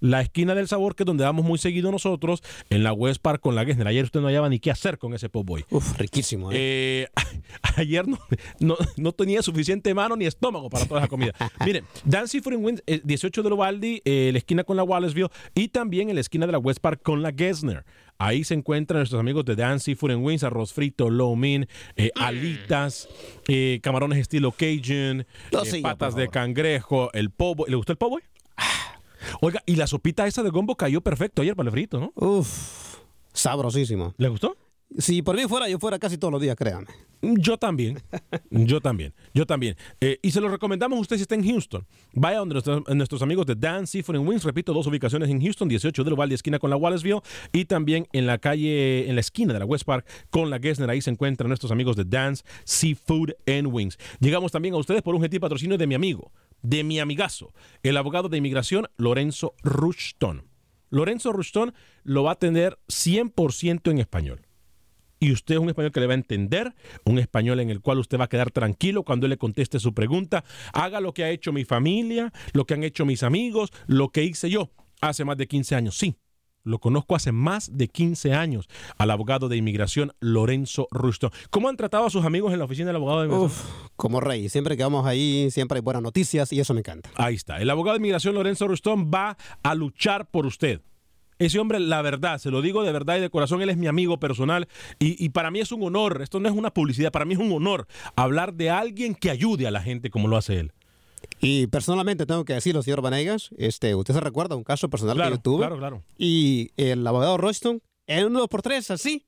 La esquina del sabor, que es donde vamos muy seguido nosotros, en la West Park con la Gessner. Ayer usted no hallaba ni qué hacer con ese pop boy. Uf, riquísimo. ¿eh? Eh, ayer no, no, no tenía suficiente mano ni estómago para toda esa comida. Miren, Dan Seafood and Wings, eh, 18 de Lovaldi, eh, la esquina con la Wallaceville y también en la esquina de la West Park con la Gessner. Ahí se encuentran nuestros amigos de Dan Seafood and Wings, arroz frito, low min, eh, alitas, eh, camarones estilo Cajun, No eh, siga, patas de cangrejo, el pobo. ¿Le gustó el pobo? Oiga, y la sopita esa de gombo cayó perfecto ayer para el frito, ¿no? Uf, sabrosísimo. ¿Le gustó? Si por mí fuera, yo fuera casi todos los días, créame. Yo también, yo también, yo también. Eh, y se lo recomendamos a usted si está en Houston. Vaya donde nuestros, nuestros amigos de Dan Seafood and Wings, repito, dos ubicaciones en Houston, 18 de Uvalde, esquina con la Wallaceville, y también en la calle, en la esquina de la West Park con la Gessner. Ahí se encuentran nuestros amigos de Dan's Seafood and Wings. Llegamos también a ustedes por un gentil patrocinio de mi amigo, de mi amigazo, el abogado de inmigración Lorenzo Rushton. Lorenzo Rushton lo va a tener 100% en español y usted es un español que le va a entender, un español en el cual usted va a quedar tranquilo cuando él le conteste su pregunta. Haga lo que ha hecho mi familia, lo que han hecho mis amigos, lo que hice yo hace más de 15 años. Sí, lo conozco hace más de 15 años al abogado de inmigración Lorenzo Rusto. ¿Cómo han tratado a sus amigos en la oficina del abogado de inmigración? Uf, como rey. Siempre que vamos ahí, siempre hay buenas noticias y eso me encanta. Ahí está. El abogado de inmigración Lorenzo Rustón va a luchar por usted. Ese hombre, la verdad, se lo digo de verdad y de corazón, él es mi amigo personal y, y para mí es un honor, esto no es una publicidad, para mí es un honor hablar de alguien que ayude a la gente como lo hace él. Y personalmente tengo que decirlo, señor Vanegas, este, usted se recuerda un caso personal Claro, que yo tuve. claro, claro. Y el abogado Royston, en uno dos por tres, así,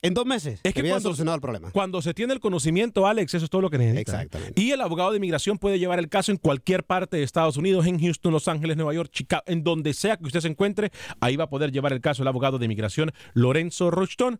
en dos meses, Es que había cuando- solucionado el problema. Cuando se tiene el conocimiento, Alex, eso es todo lo que necesita. Exactamente. Y el abogado de inmigración puede llevar el caso en cualquier parte de Estados Unidos, en Houston, Los Ángeles, Nueva York, Chicago, en donde sea que usted se encuentre, ahí va a poder llevar el caso el abogado de inmigración Lorenzo Rushton.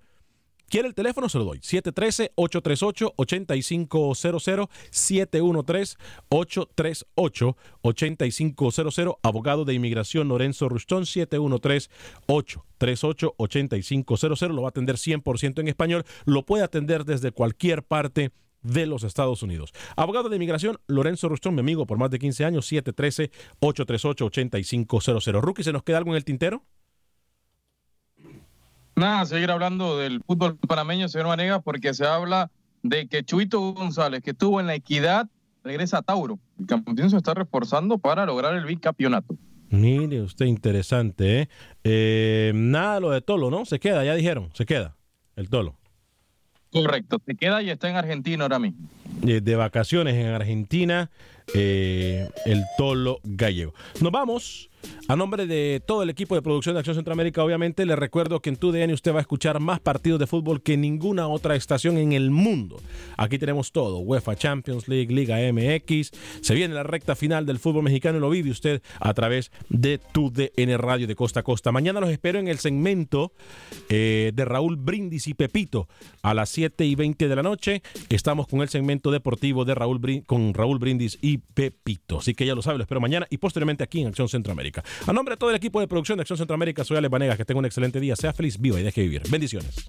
¿Quiere el teléfono? Se lo doy. 713-838-8500, 713-838-8500, abogado de inmigración Lorenzo Rustón, 713-838-8500. Lo va a atender 100% en español. Lo puede atender desde cualquier parte de los Estados Unidos. Abogado de inmigración, Lorenzo Rustón, mi amigo por más de 15 años, 713-838-8500. Rookie, ¿se nos queda algo en el tintero? Nada, seguir hablando del fútbol panameño, señor Manegas, porque se habla de que Chuito González, que estuvo en la equidad, regresa a Tauro. El campeón se está reforzando para lograr el bicampeonato. Mire usted, interesante, ¿eh? Eh, Nada lo de Tolo, ¿no? Se queda, ya dijeron, se queda el Tolo. Correcto, se queda y está en Argentina ahora mismo. De vacaciones en Argentina, eh, el Tolo gallego. Nos vamos A nombre de todo el equipo de producción de Acción Centroamérica, obviamente, le recuerdo que en TUDN usted va a escuchar más partidos de fútbol que ninguna otra estación en el mundo. Aquí tenemos todo, UEFA Champions League, Liga MX. Se viene la recta final del fútbol mexicano y lo vive usted a través de TUDN Radio de Costa a Costa. Mañana los espero en el segmento eh, de Raúl Brindis y Pepito a las 7 y 20 de la noche. Estamos con el segmento deportivo de Raúl con Raúl Brindis y Pepito. Así que ya lo sabe, lo espero mañana y posteriormente aquí en Acción Centroamérica. A nombre de todo el equipo de producción de Acción Centroamérica, soy Ale Vanegas. Que tenga un excelente día. Sea feliz, viva y deje vivir. Bendiciones.